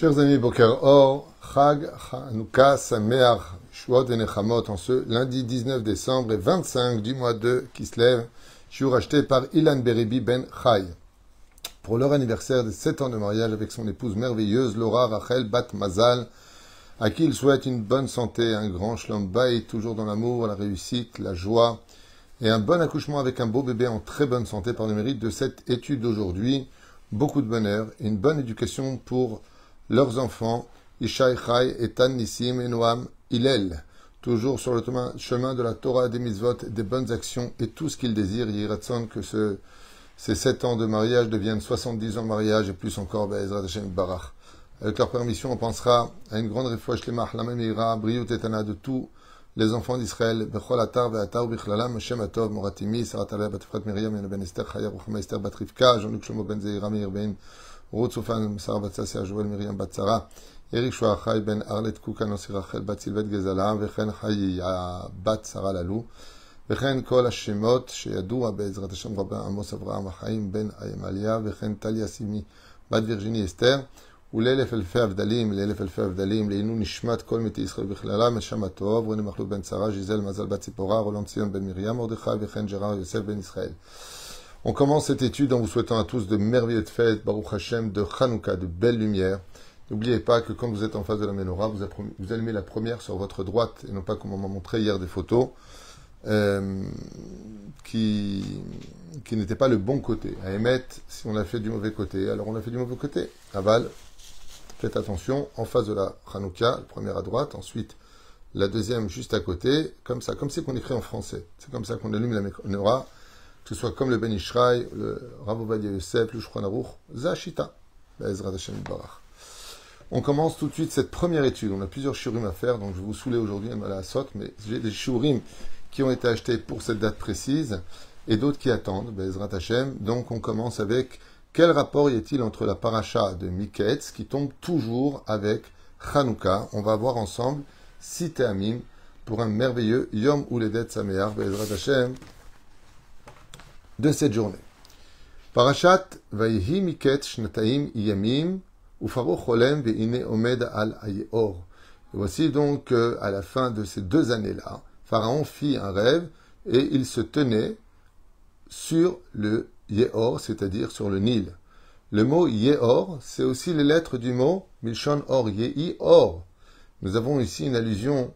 Chers amis, Boker Or, Chag, Hanouka, Sameach, Shuot et en ce lundi 19 décembre et 25 du mois de Kislev, suis acheté par Ilan Beribi Ben Chai. Pour leur anniversaire de 7 ans de mariage avec son épouse merveilleuse, Laura Rachel Bat Mazal, à qui il souhaite une bonne santé, un grand bayit, toujours dans l'amour, la réussite, la joie, et un bon accouchement avec un beau bébé en très bonne santé par le mérite de cette étude d'aujourd'hui. Beaucoup de bonheur et une bonne éducation pour leurs enfants, Ishaï Chai, Etan Nissim et Noam Hillel, toujours sur le chemin de la Torah, des mitzvot, des bonnes actions et tout ce qu'ils désirent. Yiratson, que ce, ces sept ans de mariage deviennent 70 ans de mariage et plus encore, Be'ezrat Hashem Barach. Avec leur permission, on pensera à une grande réfouche Lemach, la Memira, Briut Etana de tous les enfants d'Israël, Bechol Atar, Ve'atar, Bichlalam, Hashem Atov, Moratimi, Sarat Alea, Batifrat Miriam, Yana Ben Esther, Chaya, Ruchama Esther, Batrivka, Jean-Luc Shlomo Ben Zeira, Meir Ben, רות סופן, שרה בת ססיה, שמואל מרים בת שרה, אריק שועה חי בן ארלט קוקה נוסי רחל בת סילבט גזלה, וכן חייה בת שרה ללו, וכן כל השמות שידוע בעזרת השם רבי עמוס אברהם החיים בן עמליה, וכן טליה סימי בת וירג'יני אסתר, ולאלף אלפי הבדלים, לאלף אלפי הבדלים, לעינון נשמת כל מתי ישראל בכללם, משם הטוב, רוני מחלוף בן שרה, ז'יזל מזל בת ציפורה, רולון ציון בן מרים מרדכי, וכן ג'רר יוסף בן ישראל. On commence cette étude en vous souhaitant à tous de merveilleuses fêtes, Baruch Hashem, de Hanouka, de belles lumières. N'oubliez pas que quand vous êtes en face de la menorah, vous, allumez la première sur votre droite, et non pas comme on m'a montré hier des photos, euh, qui, n'étaient pas le bon côté. À émettre, si on a fait du mauvais côté, alors on a fait du mauvais côté. Aval, faites attention, en face de la Hanouka, la première à droite, ensuite la deuxième juste à côté, comme ça, comme c'est qu'on écrit en français. C'est comme ça qu'on allume la menorah que ce soit comme le Ben Ishraï, le Rav Ovadia Yosef, le Shulchan Aruch, Zashita, Bezrat Hashem. On commence tout de suite cette première étude. On a plusieurs shurim à faire, donc je vous saouler aujourd'hui à la mais j'ai des shurim qui ont été achetés pour cette date précise et d'autres qui attendent, Bezrat Hashem. Donc on commence avec quel rapport y a-t-il entre la paracha de Miketz qui tombe toujours avec Hanouka? On va voir ensemble six Amim pour un merveilleux Yom Uledet Sameach, Bezrat Hashem de cette journée. Parashat Vayhi Miket Shnataim Yamim Cholem Ve'ine Omed al Ayeor. Voici donc à la fin de ces deux années-là, Pharaon fit un rêve et il se tenait sur le Yeor, c'est-à-dire sur le Nil. Le mot Yeor, c'est aussi les lettres du mot Milshon Or, Yehi Or. Nous avons ici une allusion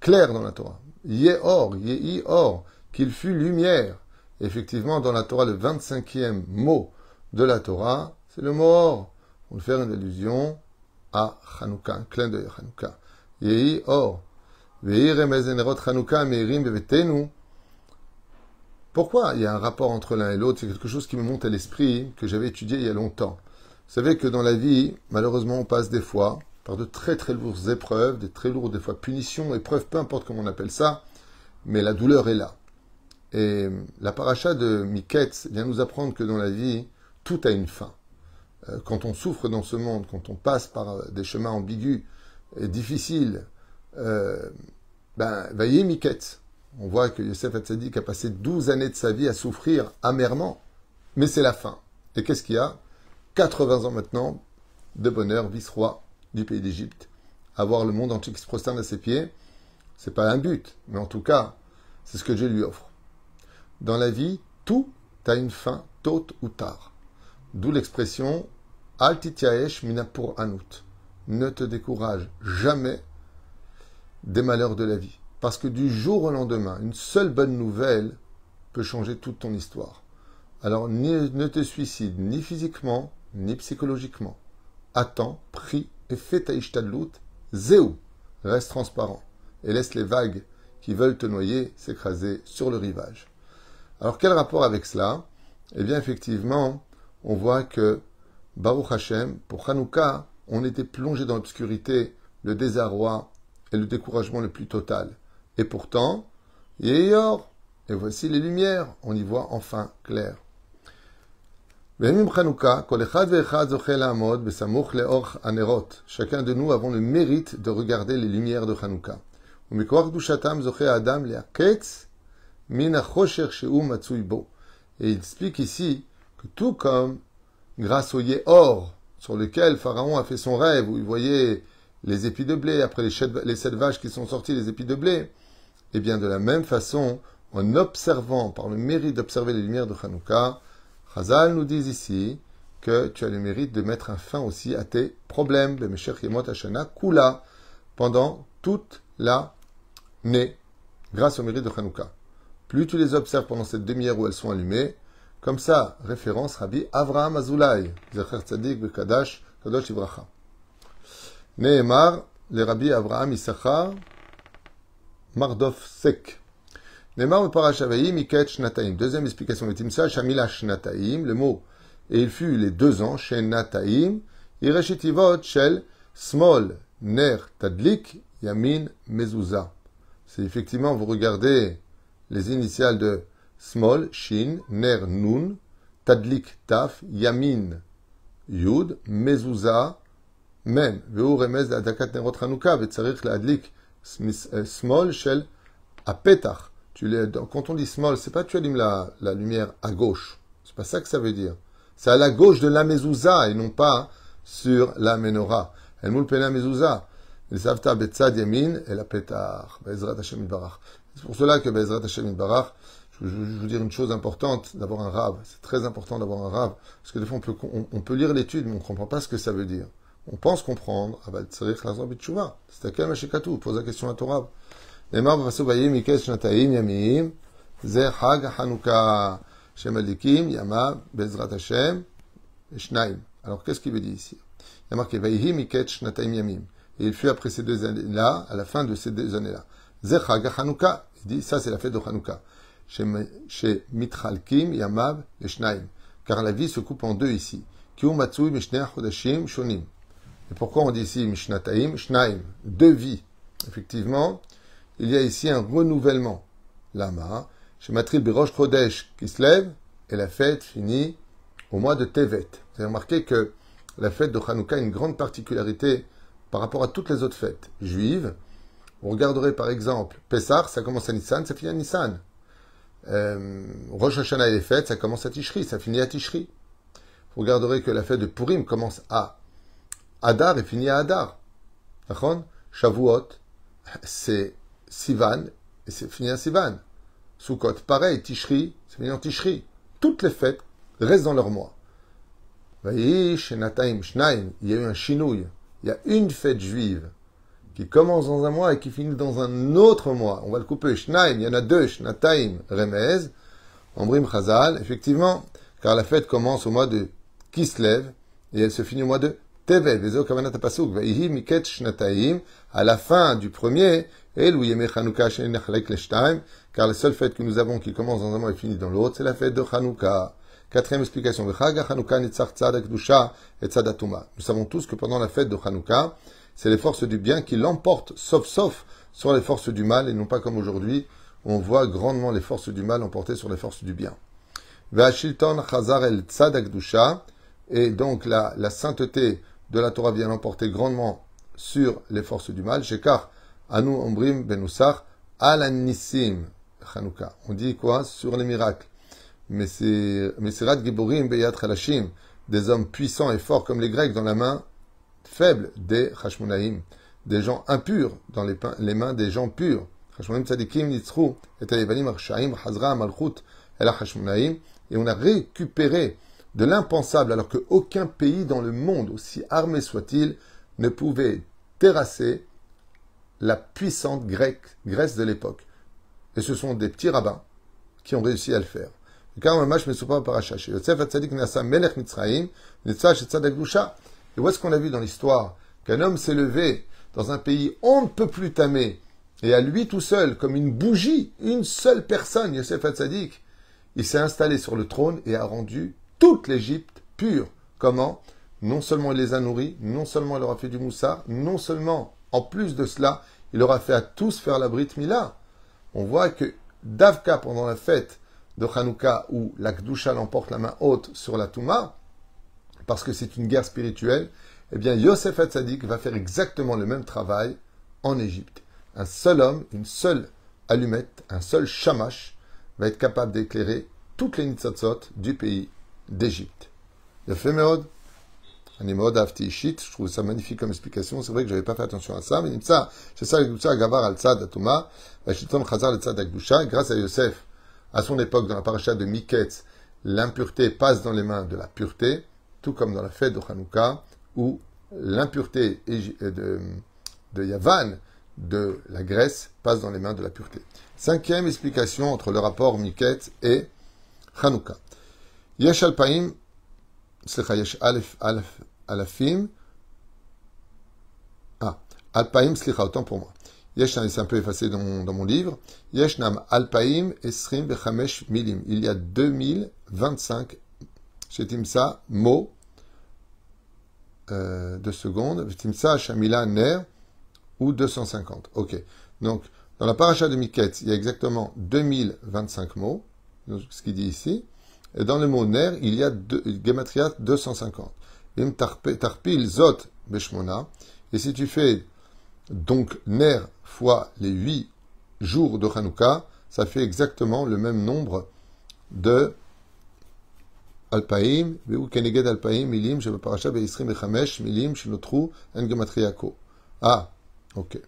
claire dans la Torah. Yeor, Yehi Or, qu'il fut lumière. Effectivement, dans la Torah, le 25e mot de la Torah, c'est le mot or. On faire une allusion à Hanouka, un clin d'œil à Hanouka. Yehi or. Pourquoi il y a un rapport entre l'un et l'autre? C'est quelque chose qui me monte à l'esprit, que j'avais étudié il y a longtemps. Vous savez que dans la vie, malheureusement, on passe des fois par de très très lourdes épreuves, des très lourdes des fois punitions, épreuves, peu importe comment on appelle ça, mais la douleur est là. Et la paracha de Miketz vient nous apprendre que dans la vie, tout a une fin. Euh, quand on souffre dans ce monde, quand on passe par des chemins ambigus et difficiles, euh, ben, Miketz. On voit que Yosef Hatzadik a passé 12 années de sa vie à souffrir amèrement, mais c'est la fin. Et qu'est-ce qu'il y a? 80 ans maintenant de bonheur, vice-roi du pays d'Égypte. Avoir le monde entier qui se prosterne à ses pieds, c'est pas un but, mais en tout cas, c'est ce que Dieu lui offre. Dans la vie, tout a une fin, tôt ou tard. D'où l'expression Altitiaesh minapur anut. Ne te décourage jamais des malheurs de la vie. Parce que du jour au lendemain, une seule bonne nouvelle peut changer toute ton histoire. Alors ne te suicide ni physiquement, ni psychologiquement. Attends, prie et fais ta ishtadlout. Zéou, reste transparent et laisse les vagues qui veulent te noyer s'écraser sur le rivage. Alors quel rapport avec cela? Eh bien effectivement, on voit que Baruch Hashem, pour Hanouka, on était plongé dans l'obscurité, le désarroi et le découragement le plus total. Et pourtant, Yeyor, et voici les lumières, on y voit enfin clair. Chacun de nous avons le mérite de regarder les lumières de Hanouka. Et il explique ici que tout comme grâce au Yehor sur lequel Pharaon a fait son rêve, où il voyait les épis de blé, après les, sept qui sont sorties, les épis de blé, eh bien de la même façon, en observant, par le mérite d'observer les lumières de Hanouka, Chazal nous dit ici que tu as le mérite de mettre un fin aussi à tes problèmes, Kula, pendant toute l'année, grâce au mérite de Hanouka. Plus tu les observes pendant cette demi-heure où elles sont allumées, comme ça, référence Rabbi Avraham Azulay, Zecher Tzadik Bekadash, Kadosh Ibracha. Nehemar, le Rabbi Avraham Issachar, Mardof Sek. Nehemar Parashavaim Miket Shnataim. Deuxième explication de Timsa, Shamila Shnataim, le mot, et il fut les deux ans, chez Nataim, Ireshitivot Shel Smol Ner Tadlik Yamin Mezouza. C'est effectivement, vous regardez les initiales de Small, Shin, Ner, Nun, Tadlik, Taf, Yamin, Yud, Mezouza, Men. והוא רמז להדלקת נרות חנוכה, וצריך להדליק small shel apetach. Tu les, quand on dit small, c'est pas tu allumes la, la lumière à gauche. C'est pas ça que ça veut dire. C'est à la gauche de la mezouza et non pas sur la menorah. El moul pena mezouza. El savta betzad yamin et la petach. Bezrat Hashem barach. C'est pour cela que Bezrat Hashem Barach, je, je, je, veux dire une chose importante d'avoir un rave. C'est très important d'avoir un rave. Parce que des fois, on peut, on, on peut lire l'étude, mais on ne comprend pas ce que ça veut dire. On pense comprendre. Ah bah, c'est à quel machikatou Pose la question à ton rave. נאמר בפסוק ויהי מקץ שנתיים ימיים, זה חג החנוכה, שמדליקים ימיו בעזרת השם, שניים. Alors qu'est-ce qu'il veut dire ici Il y a marqué ויהי מקץ שנתיים ימים. Et il fut après ces deux années-là, à la fin de ces deux années-là. Zechag Hanouka. Il dit, ça c'est la fête de Hanouka. Chez Mitralkim, Yamav et Shnaim. Car la vie se coupe en deux ici. Et pourquoi on dit ici Mishnataim, Shnaim? Deux vies. Effectivement, il y a ici un renouvellement. Lama, chez Matril Birosh Chodesh qui se lève, et la fête finit au mois de Tevet. Vous avez remarqué que la fête de Hanouka a une grande particularité par rapport à toutes les autres fêtes juives, vous regarderez par exemple Pessah, ça commence à Nissan, ça finit à Nissan. Euh, Rosh Hashanah et les fêtes, ça commence à Tishri, ça finit à Tishri. Vous regarderez que la fête de Purim commence à Adar et finit à Adar. Shavuot, c'est Sivan et c'est fini à Sivan. Sukkot, pareil, Tishri, c'est fini en Tishri. Toutes les fêtes restent dans leur mois. Il y a eu un chinouille. Il y a une fête juive qui commence dans un mois et qui finit dans un autre mois. On va le couper. Shnaim, il y en a deux, Shnataim, Remez, Ambrim Chazal, effectivement, car la fête commence au mois de Kislev et elle se finit au mois de Tevet, Miket Shnataim, à la fin du premier, car la seule fête que nous avons qui commence dans un mois et finit dans l'autre, c'est la fête de Chanukah. Quatrième explication, Nous savons tous que pendant la fête de Chanukah, c'est les forces du bien qui l'emportent, sauf sauf, sur les forces du mal, et non pas comme aujourd'hui, on voit grandement les forces du mal emporter sur les forces du bien. Et donc la, la sainteté de la Torah vient l'emporter grandement sur les forces du mal. Shekar, Anu Ombrim Benusar, Alanissim, Chanukah. On dit quoi Sur les miracles? Mesirat Giborim Beyat Chalashim, des hommes puissants et forts comme les Grecs dans la main faible des Hashmonaïm, des gens impurs dans les, les mains des gens purs. Hashmonaïm Tzadikim Nitzru, et Taïvanim Arshaim, Hazra Malchut, El Hashmonaïm, et on a récupéré de l'impensable, alors qu'aucun pays dans le monde, aussi armé soit-il, ne pouvait terrasser la puissante Grèce de l'époque. Et ce sont des petits rabbins qui ont réussi à le faire. Et où est-ce qu'on a vu dans l'histoire qu'un homme s'est levé dans un pays on ne peut plus tamer, et à lui tout seul, comme une bougie, une seule personne, Yosef Hatzadik, il s'est installé sur le trône et a rendu toute l'Égypte pure. Comment? Non seulement il les a nourris, non seulement il leur a fait du moussa, non seulement, en plus de cela, il leur a fait à tous faire la Brit Mila. On voit que Davka, pendant la fête de Hanouka, où la Kdusha l'emporte la main haute sur la Touma, parce que c'est une guerre spirituelle, eh bien Yosef Hatzadik va faire exactement le même travail en Égypte. Un seul homme, une seule allumette, un seul shamash va être capable d'éclairer toutes les nitzotzot du pays d'Égypte. Je trouve ça magnifique comme explication. C'est vrai que j'avais pas fait attention à ça, mais ça, c'est ça, Gdusha Gavar al Tzad Atoma, Vachiton Chazar al Tzad Gdusha, grâce à Yosef, à son époque, dans la paracha de Miketz, l'impureté passe dans les mains de la pureté, tout comme dans la fête de Hanouka, où l'impureté euh, de, Yavan, de la Grèce, passe dans les mains de la pureté. Cinquième explication entre le rapport Miket et Hanouka. Yesh Alpaim, Yesh Alef, Alef, Alafim, ah, Alpaim, Slicha, autant pour moi. Yeshnam, hein, c'est un peu effacé dans mon, dans mon livre. Yeshnam, Alpaim, Esrim, Bechamesh, Milim. Il y a 2025 Shetimsa, mots, euh, deux secondes. Shetimsa, Shamila, Ner, ou 250. Ok. Donc, dans la paracha de Miketz, il y a exactement 2025 mots, ce qu'il dit ici. Et dans le mot ner, il y a deux, Gematria 250. Tarpil zot beshmona. Et si tu fais donc ner fois les huit jours de Hanouka, ça fait exactement le même nombre de Alpaim, ou Keneged Alpaim, Milim, Parasha Beisrim Echamesh, Milim, Shinotru, En Gematriako. Ah, ok.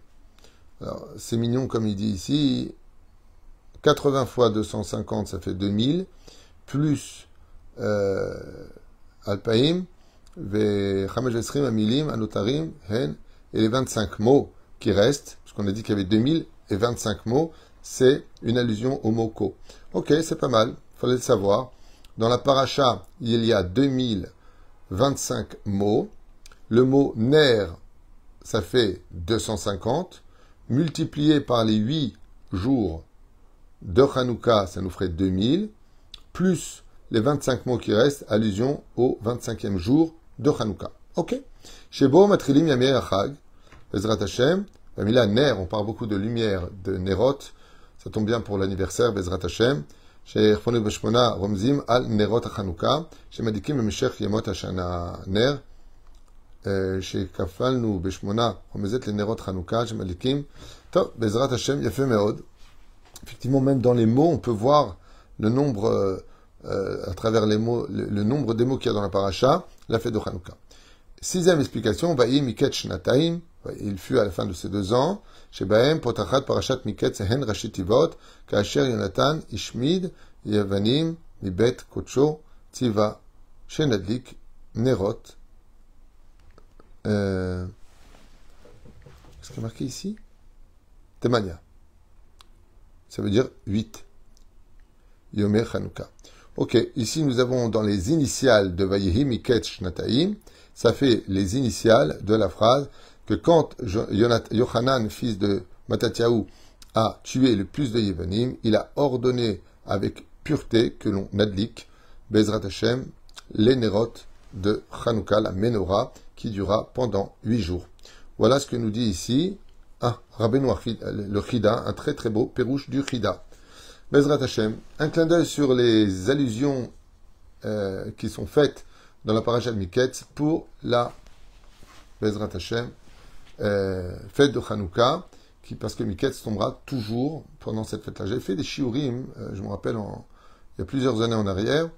Alors, c'est mignon comme il dit ici. 80 fois 250, ça fait 2000 plus euh, Alpaim, Amilim, Anotarim, Hen, et les 25 mots qui restent, parce qu'on a dit qu'il y avait 2000 et 25 mots, c'est une allusion au mot ko. Ok, c'est pas mal, fallait le savoir. Dans la paracha, il y a 2025 mots. Le mot ner, ça fait 250. Multiplié par les 8 jours de Hanouka, ça nous ferait 2000 plus les 25 mots qui restent, allusion au 25e jour de Hanouka. Ok. Shebo Matrilim Yamir Achag, Bezrat Hashem, Ner, on parle beaucoup de lumière, de Nerot, ça tombe bien pour l'anniversaire, Bezrat Hashem, Nerot Hanouka, chez Madikim Meshech Yemot Hashana Ner, chez Kafalnu Beshmona Romzet le Nerot Hanouka, chez Madikim, Top, Bezrat Hashem, Yafé Meod. Effectivement, même dans les mots, on peut voir le nombre, euh, euh, à travers les mots, le, nombre des mots qu'il y a dans la paracha, la fête de Hanouka. Sixième explication, Vaï Miket Shnataim, il fut à la fin de ces deux ans, chez Baem, Potachat Parashat Miket Sehen Rashitivot, Kacher Yonatan, Ishmid, Yavanim, Mibet, Kocho, Tiva, Shenadlik, Nerot. Euh, Qu'est-ce qui est marqué ici? Temania. Ça veut dire 8. Yomer Hanouka. Ok, ici nous avons dans les initiales de Vayehi Miket Shnataim, ça fait les initiales de la phrase que quand Yohanan, fils de Matatiaou, a tué le plus de Yevanim, il a ordonné avec pureté que l'on adlique Bezrat Hashem, de Hanouka, la menorah, qui durera pendant huit jours. Voilà ce que nous dit ici ah, le Chida, un très très beau pérouche du Chida. Bezrat Hashem, un clin d'œil sur les allusions euh, qui sont faites dans la paracha pour la Bezrat Hashem, euh, fête de Hanouka, qui, parce que Miketz tombera toujours pendant cette fête-là. J'ai fait des shiurim, euh, je me rappelle, il y a plusieurs années en arrière,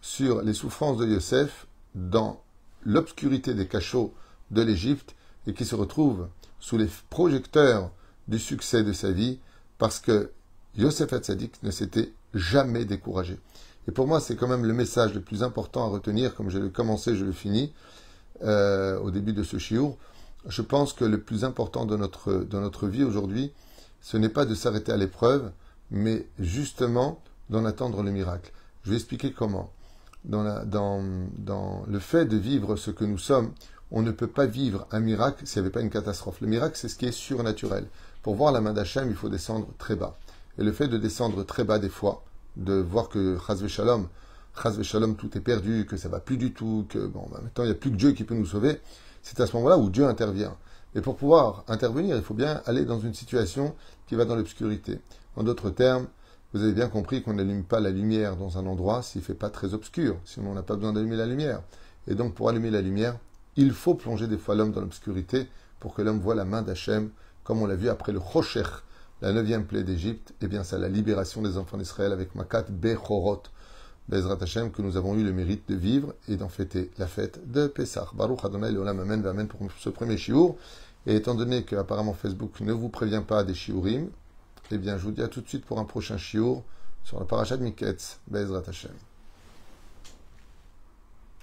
sur les souffrances de Yosef dans l'obscurité des cachots de l'Égypte et qui se retrouvent sous les projecteurs du succès de sa vie parce que Yosef Hatzadik ne s'était jamais découragé. Et pour moi, c'est quand même le message le plus important à retenir, comme je l'ai commencé, je le finis, euh, au début de ce chiour. Je pense que le plus important de notre, vie aujourd'hui, ce n'est pas de s'arrêter à l'épreuve, mais justement d'en attendre le miracle. Je vais expliquer comment. Dans, le fait de vivre ce que nous sommes, on ne peut pas vivre un miracle s'il n'y avait pas une catastrophe. Le miracle, c'est ce qui est surnaturel. Pour voir la main d'Hachem, il faut descendre très bas. Et le fait de descendre très bas des fois, de voir que Chazve Shalom, tout est perdu, que ça va plus du tout, que bon, maintenant il n'y a plus que Dieu qui peut nous sauver, c'est à ce moment-là où Dieu intervient. Et pour pouvoir intervenir, il faut bien aller dans une situation qui va dans l'obscurité. En d'autres termes, vous avez bien compris qu'on n'allume pas la lumière dans un endroit s'il ne fait pas très obscur, sinon on n'a pas besoin d'allumer la lumière. Et donc pour allumer la lumière, il faut plonger des fois l'homme dans l'obscurité pour que l'homme voit la main d'Hachem, comme on l'a vu après le Rocher, la neuvième plaie d'Égypte, eh bien, c'est la libération des enfants d'Israël avec Makat Bechorot. Bezrat Hashem, que nous avons eu le mérite de vivre et d'en fêter la fête de Pessah. Baruch Adonai Leolam Amen Amen pour ce premier shiur. Et étant donné que apparemment Facebook ne vous prévient pas des shiurim, eh bien je vous dis à tout de suite pour un prochain shiur sur la parachat Miketz, Bezrat Hashem.